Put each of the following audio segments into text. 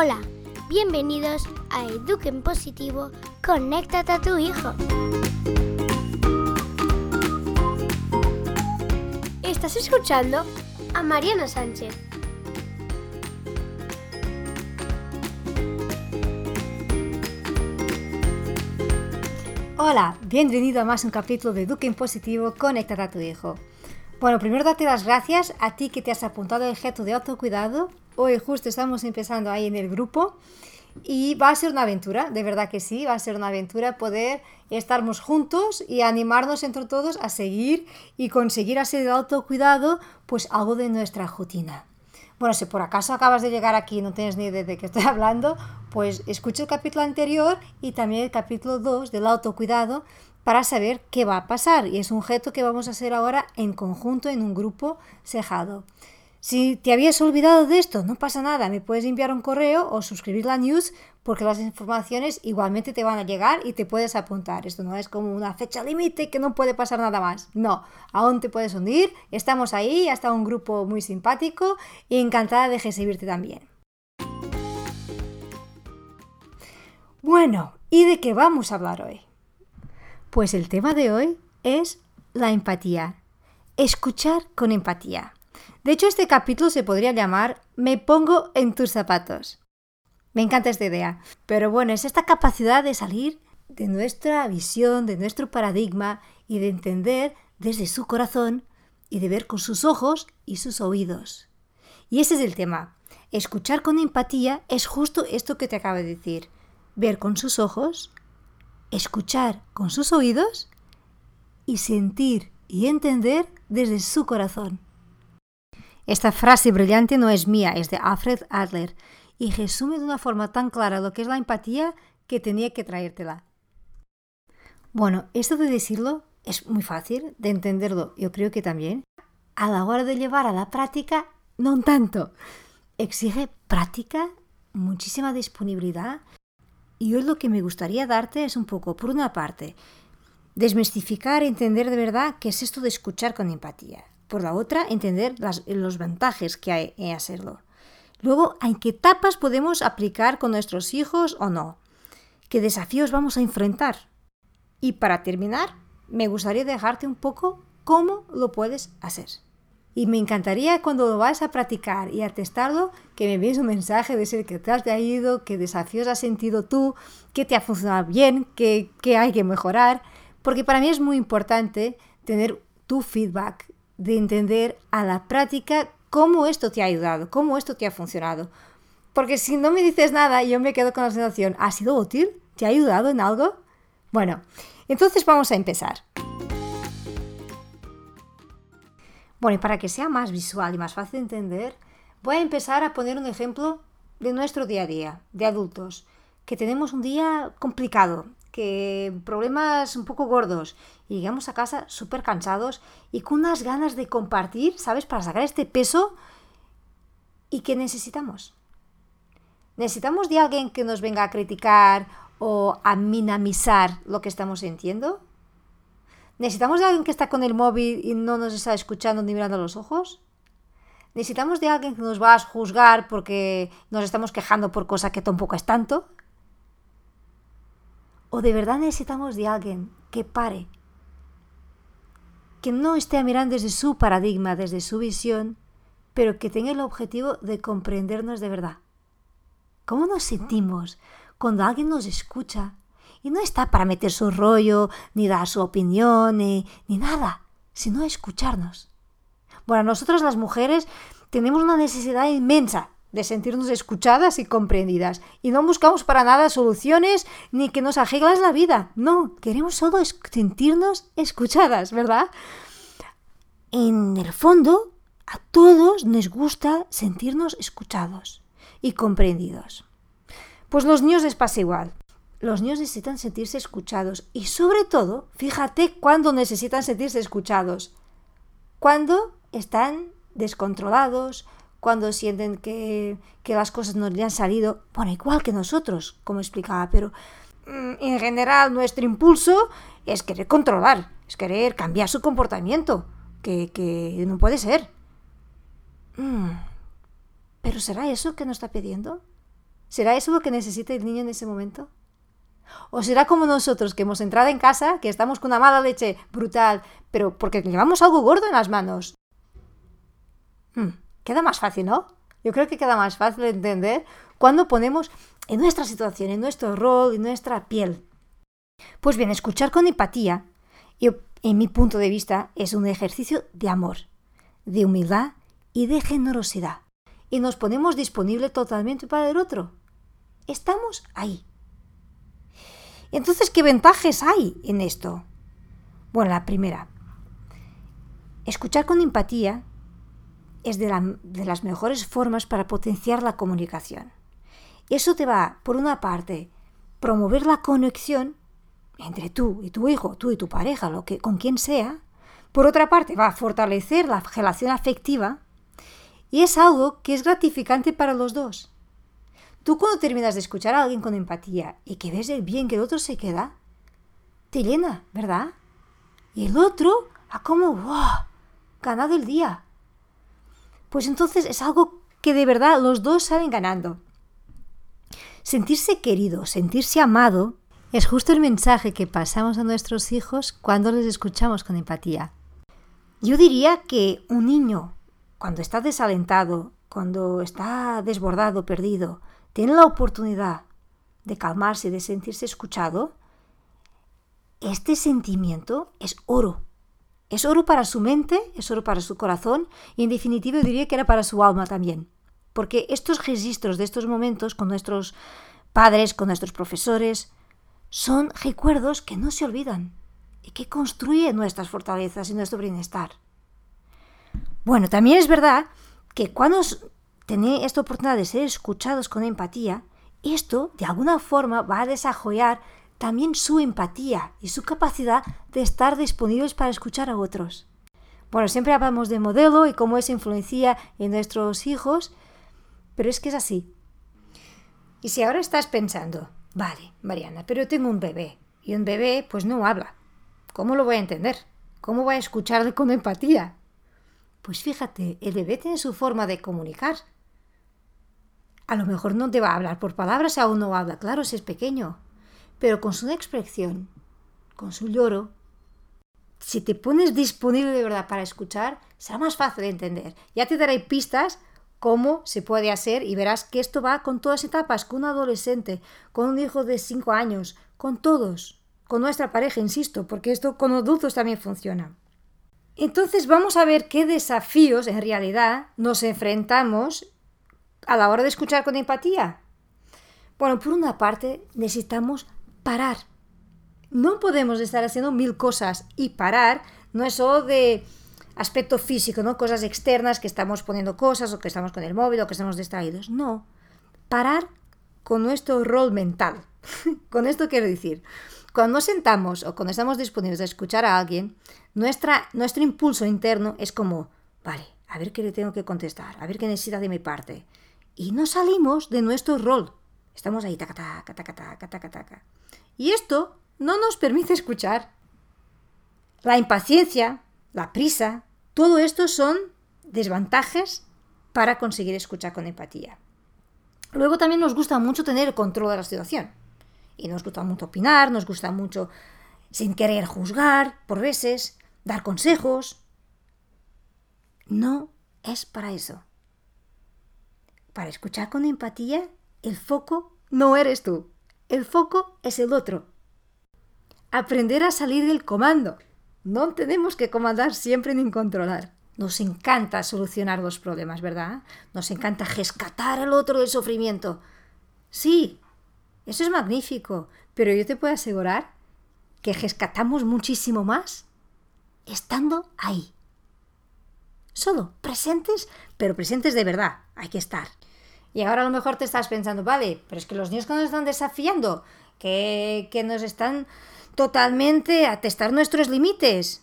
Hola, bienvenidos a Eduquen Positivo, conéctate a tu hijo. Estás escuchando a Mariana Sánchez. Hola, bienvenido a más un capítulo de Eduquen Positivo, conéctate a tu hijo. Bueno, primero darte las gracias a ti que te has apuntado al objeto de autocuidado. Hoy justo estamos empezando ahí en el grupo y va a ser una aventura, de verdad que sí, va a ser una aventura poder estarmos juntos y animarnos entre todos a seguir y conseguir hacer el autocuidado pues algo de nuestra rutina. Bueno, si por acaso acabas de llegar aquí y no tienes ni idea de qué estoy hablando, pues escucha el capítulo anterior y también el capítulo 2 del autocuidado para saber qué va a pasar. Y es un reto que vamos a hacer ahora en conjunto, en un grupo cejado. Si te habías olvidado de esto, no pasa nada, me puedes enviar un correo o suscribir la news porque las informaciones igualmente te van a llegar y te puedes apuntar. Esto no es como una fecha límite que no puede pasar nada más. No, aún te puedes unir, estamos ahí, hasta un grupo muy simpático y encantada de recibirte también. Bueno, ¿y de qué vamos a hablar hoy? Pues el tema de hoy es la empatía. Escuchar con empatía. De hecho, este capítulo se podría llamar Me pongo en tus zapatos. Me encanta esta idea. Pero bueno, es esta capacidad de salir de nuestra visión, de nuestro paradigma y de entender desde su corazón y de ver con sus ojos y sus oídos. Y ese es el tema. Escuchar con empatía es justo esto que te acabo de decir. Ver con sus ojos, escuchar con sus oídos y sentir y entender desde su corazón. Esta frase brillante no es mía, es de Alfred Adler y resume de una forma tan clara lo que es la empatía que tenía que traértela. Bueno, esto de decirlo es muy fácil, de entenderlo yo creo que también. A la hora de llevar a la práctica, no tanto. Exige práctica, muchísima disponibilidad. Y hoy lo que me gustaría darte es un poco, por una parte, desmistificar, entender de verdad qué es esto de escuchar con empatía por la otra, entender los ventajas que hay en hacerlo. Luego, ¿en qué etapas podemos aplicar con nuestros hijos o no? ¿Qué desafíos vamos a enfrentar? Y para terminar, me gustaría dejarte un poco cómo lo puedes hacer. Y me encantaría cuando lo vas a practicar y a testarlo, que me envíes un mensaje de ser que te ha ido, qué desafíos has sentido tú, qué te ha funcionado bien, qué, qué hay que mejorar. Porque para mí es muy importante tener tu feedback de entender a la práctica cómo esto te ha ayudado, cómo esto te ha funcionado. Porque si no me dices nada, yo me quedo con la sensación, ¿ha sido útil? ¿Te ha ayudado en algo? Bueno, entonces vamos a empezar. Bueno, y para que sea más visual y más fácil de entender, voy a empezar a poner un ejemplo de nuestro día a día, de adultos, que tenemos un día complicado, que problemas un poco gordos y llegamos a casa súper cansados y con unas ganas de compartir, ¿sabes? Para sacar este peso. ¿Y qué necesitamos? ¿Necesitamos de alguien que nos venga a criticar o a minimizar lo que estamos sintiendo? ¿Necesitamos de alguien que está con el móvil y no nos está escuchando ni mirando los ojos? ¿Necesitamos de alguien que nos va a juzgar porque nos estamos quejando por cosa que tampoco es tanto? ¿O de verdad necesitamos de alguien que pare? Que no esté mirando desde su paradigma, desde su visión, pero que tenga el objetivo de comprendernos de verdad. ¿Cómo nos sentimos cuando alguien nos escucha y no está para meter su rollo, ni dar su opinión, ni, ni nada, sino escucharnos? Bueno, nosotros las mujeres tenemos una necesidad inmensa de sentirnos escuchadas y comprendidas. Y no buscamos para nada soluciones ni que nos arreglas la vida. No, queremos solo sentirnos escuchadas, ¿verdad? En el fondo, a todos nos gusta sentirnos escuchados y comprendidos. Pues los niños les pasa igual. Los niños necesitan sentirse escuchados y sobre todo, fíjate cuándo necesitan sentirse escuchados. Cuando están descontrolados, cuando sienten que, las cosas no le han salido, bueno, igual que nosotros, como explicaba, pero mm, en general nuestro impulso es querer controlar, es querer cambiar su comportamiento, que, no puede ser. Mm, ¿Pero será eso que nos está pidiendo? ¿Será eso lo que necesita el niño en ese momento? ¿O será como nosotros que hemos entrado en casa, que estamos con una mala leche brutal, pero porque llevamos algo gordo en las manos? Hmm, queda más fácil, ¿no? Yo creo que queda más fácil entender cuando ponemos en nuestra situación, en nuestro rol, en nuestra piel. Pues bien, escuchar con empatía, en mi punto de vista, es un ejercicio de amor, de humildad y de generosidad. Y nos ponemos disponible totalmente para el otro. Estamos ahí. Entonces, ¿qué ventajas hay en esto? Bueno, la primera, escuchar con empatía es de, las mejores formas para potenciar la comunicación. Eso te va, por una parte, promover la conexión entre tú y tu hijo, tú y tu pareja, lo que, con quien sea. Por otra parte, va a fortalecer la relación afectiva y es algo que es gratificante para los dos. Tú cuando terminas de escuchar a alguien con empatía y que ves el bien que el otro se queda, te llena, ¿verdad? Y el otro ha como, ¡wow! ganado el día. Pues entonces es algo que de verdad los dos salen ganando. Sentirse querido, sentirse amado, es justo el mensaje que pasamos a nuestros hijos cuando les escuchamos con empatía. Yo diría que un niño, cuando está desalentado, cuando está desbordado, perdido, tiene la oportunidad de calmarse, de sentirse escuchado, este sentimiento es oro. Es oro para su mente, es oro para su corazón y en definitiva diría que era para su alma también. Porque estos registros de estos momentos con nuestros padres, con nuestros profesores, son recuerdos que no se olvidan y que construyen nuestras fortalezas y nuestro bienestar. Bueno, también es verdad que cuando tenéis esta oportunidad de ser escuchados con empatía, esto de alguna forma va a desarrollar también su empatía y su capacidad de estar disponibles para escuchar a otros. Bueno, siempre hablamos de modelo y cómo eso influencia en nuestros hijos, pero es que es así. Y si ahora estás pensando, Vale, Mariana, pero tengo un bebé y un bebé pues no habla. ¿Cómo lo voy a entender? ¿Cómo voy a escucharle con empatía? Pues fíjate, el bebé tiene su forma de comunicar. A lo mejor no te va a hablar por palabras, aún no habla, claro, si es pequeño, pero con su expresión, con su lloro, si te pones disponible de verdad para escuchar, será más fácil de entender. Ya te daré pistas cómo se puede hacer y verás que esto va con todas etapas, con un adolescente, con un hijo de 5 años, con todos, con nuestra pareja, insisto, porque esto con adultos también funciona. Entonces vamos a ver qué desafíos en realidad nos enfrentamos a la hora de escuchar con empatía. Bueno, por una parte necesitamos parar. No podemos estar haciendo mil cosas y parar no es solo de aspecto físico, ¿no? Cosas externas, que estamos poniendo cosas o que estamos con el móvil o que estamos distraídos. No, parar con nuestro rol mental. con esto quiero decir, cuando nos sentamos o cuando estamos disponibles a escuchar a alguien, nuestra, nuestro impulso interno es como, vale, a ver qué le tengo que contestar, a ver qué necesita de mi parte. Y no salimos de nuestro rol. Estamos ahí, taca, taca, taca, taca, taca, taca. Y esto no nos permite escuchar. La impaciencia, la prisa, todo esto son desventajas para conseguir escuchar con empatía. Luego también nos gusta mucho tener el control de la situación. Y nos gusta mucho opinar, nos gusta mucho sin querer juzgar, por veces, dar consejos. No es para eso. Para escuchar con empatía, el foco no eres tú. El foco es el otro. Aprender a salir del comando. No tenemos que comandar siempre ni controlar. Nos encanta solucionar los problemas, ¿verdad? Nos encanta rescatar al otro del sufrimiento. Sí, eso es magnífico, pero yo te puedo asegurar que rescatamos muchísimo más estando ahí. Solo, presentes, pero presentes de verdad. Hay que estar. Y ahora a lo mejor te estás pensando, vale, pero es que los niños que nos están desafiando, que, que nos están totalmente a testar nuestros límites.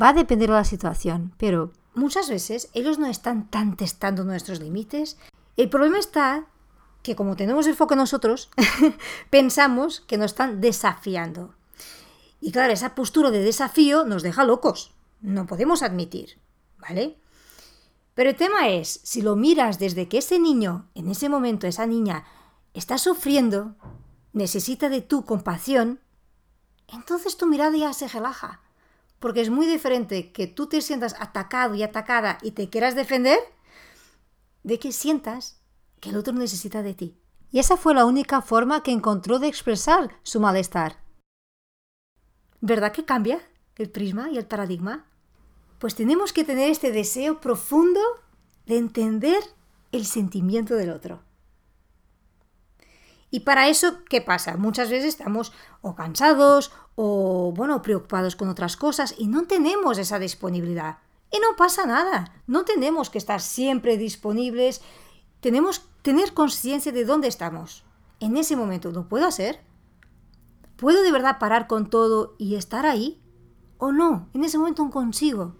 Va a depender de la situación, pero muchas veces ellos no están tan testando nuestros límites. El problema está que como tenemos el foco nosotros, pensamos que nos están desafiando. Y claro, esa postura de desafío nos deja locos. No podemos admitir, ¿vale? Pero el tema es, si lo miras desde que ese niño, en ese momento, esa niña, está sufriendo, necesita de tu compasión, entonces tu mirada ya se relaja. Porque es muy diferente que tú te sientas atacado y atacada y te quieras defender, de que sientas que el otro necesita de ti. Y esa fue la única forma que encontró de expresar su malestar. ¿Verdad que cambia el prisma y el paradigma? Pues tenemos que tener este deseo profundo de entender el sentimiento del otro. Y para eso, ¿qué pasa? Muchas veces estamos o cansados o, bueno, preocupados con otras cosas y no tenemos esa disponibilidad. Y no pasa nada. No tenemos que estar siempre disponibles. Tenemos que tener conciencia de dónde estamos. En ese momento, ¿lo puedo hacer? ¿Puedo de verdad parar con todo y estar ahí? ¿O no? En ese momento no consigo.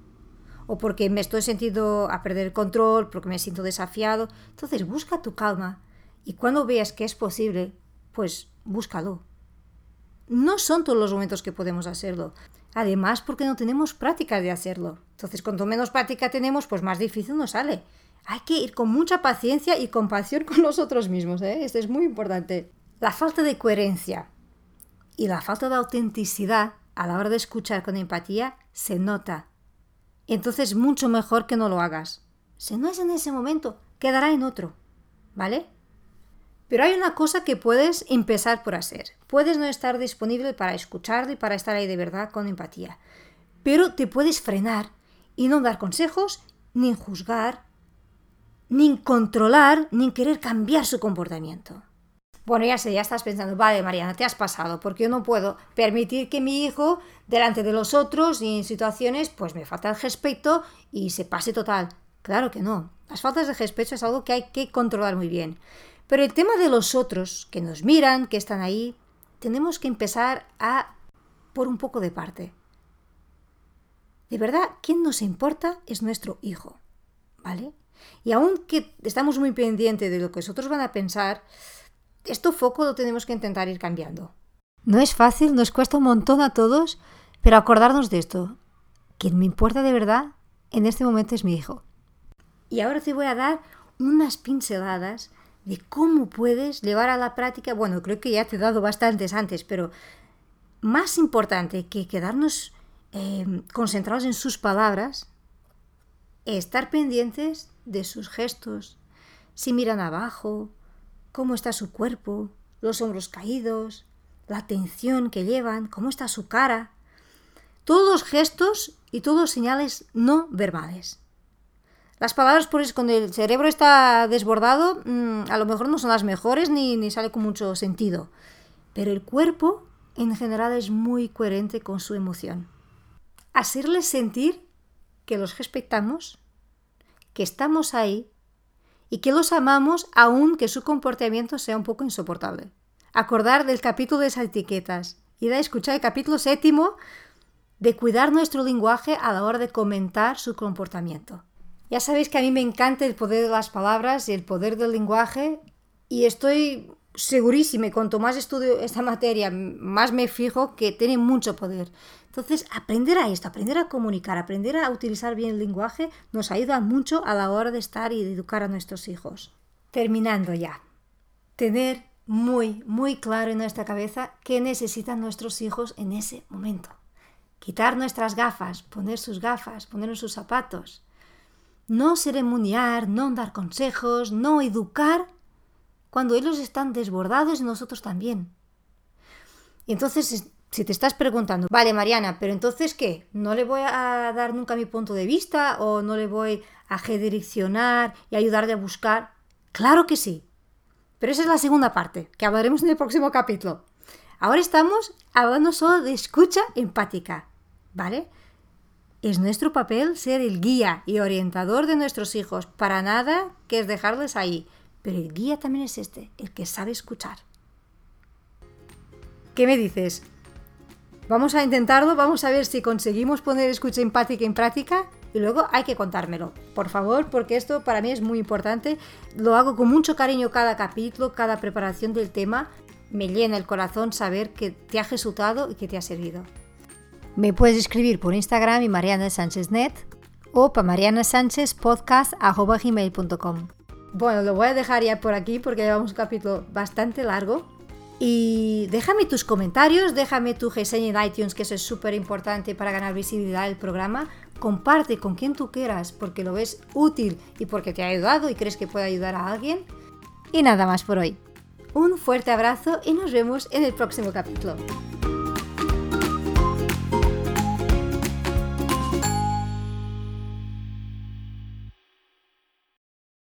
O porque me estoy sentido a perder el control, porque me siento desafiado. Entonces busca tu calma. Y cuando veas que es posible, pues búscalo. No son todos los momentos que podemos hacerlo. Además, porque no tenemos práctica de hacerlo. Entonces, cuanto menos práctica tenemos, pues más difícil nos sale. Hay que ir con mucha paciencia y compasión con nosotros mismos. ¿eh? Esto es muy importante. La falta de coherencia y la falta de autenticidad a la hora de escuchar con empatía se nota. Entonces, mucho mejor que no lo hagas. Si no es en ese momento, quedará en otro. ¿Vale? Pero hay una cosa que puedes empezar por hacer. Puedes no estar disponible para escuchar y para estar ahí de verdad con empatía. Pero te puedes frenar y no dar consejos, ni juzgar, ni controlar, ni querer cambiar su comportamiento. Bueno, ya sé, ya estás pensando, vale, Mariana, te has pasado, porque yo no puedo permitir que mi hijo, delante de los otros y en situaciones, pues me falta el respeto y se pase total. Claro que no. Las faltas de respeto es algo que hay que controlar muy bien. Pero el tema de los otros, que nos miran, que están ahí, tenemos que empezar a por un poco de parte. De verdad, quien nos importa es nuestro hijo, ¿vale? Y aunque estamos muy pendientes de lo que los otros van a pensar, esto foco lo tenemos que intentar ir cambiando. No es fácil, nos cuesta un montón a todos, pero acordarnos de esto. Quien me importa de verdad en este momento es mi hijo. Y ahora te voy a dar unas pinceladas de cómo puedes llevar a la práctica, bueno, creo que ya te he dado bastantes antes, pero más importante que quedarnos eh, concentrados en sus palabras, estar pendientes de sus gestos, si miran abajo, cómo está su cuerpo, los hombros caídos, la tensión que llevan, cómo está su cara. Todos gestos y todos señales no verbales. Las palabras, por eso, cuando el cerebro está desbordado, mm, a lo mejor no son las mejores ni, ni sale con mucho sentido. Pero el cuerpo, en general, es muy coherente con su emoción. Hacerles sentir que los respetamos, que estamos ahí y que los amamos aun que su comportamiento sea un poco insoportable. Acordar del capítulo de esas etiquetas y de escuchar el capítulo séptimo de cuidar nuestro lenguaje a la hora de comentar su comportamiento. Ya sabéis que a mí me encanta el poder de las palabras y el poder del lenguaje y estoy segurísima cuanto más estudio esta materia, más me fijo que tiene mucho poder. Entonces, aprender a esto, aprender a comunicar, aprender a utilizar bien el lenguaje nos ayuda mucho a la hora de estar y de educar a nuestros hijos. Terminando ya. Tener muy, muy claro en nuestra cabeza qué necesitan nuestros hijos en ese momento. Quitar nuestras gafas, poner sus gafas, poner sus zapatos no ceremoniar, no dar consejos, no educar, cuando ellos están desbordados nosotros también. Entonces, si te estás preguntando, vale, Mariana, pero entonces ¿qué? ¿No le voy a dar nunca mi punto de vista o no le voy a redireccionar y ayudarle a buscar? Claro que sí. Pero esa es la segunda parte, que hablaremos en el próximo capítulo. Ahora estamos hablando solo de escucha empática, ¿vale? Es nuestro papel ser el guía y orientador de nuestros hijos, para nada que es dejarles ahí. Pero el guía también es este, el que sabe escuchar. ¿Qué me dices? Vamos a intentarlo, vamos a ver si conseguimos poner escucha empática en práctica y luego hay que contármelo, por favor, porque esto para mí es muy importante. Lo hago con mucho cariño cada capítulo, cada preparación del tema. Me llena el corazón saber que te ha resultado y que te ha servido. Me puedes escribir por Instagram y Mariana o para marianasanchezpodcast.com. Bueno, lo voy a dejar ya por aquí porque llevamos un capítulo bastante largo. Y déjame tus comentarios, déjame tu reseña en iTunes, que eso es súper importante para ganar visibilidad del programa. Comparte con quien tú quieras porque lo ves útil y porque te ha ayudado y crees que puede ayudar a alguien. Y nada más por hoy. Un fuerte abrazo y nos vemos en el próximo capítulo.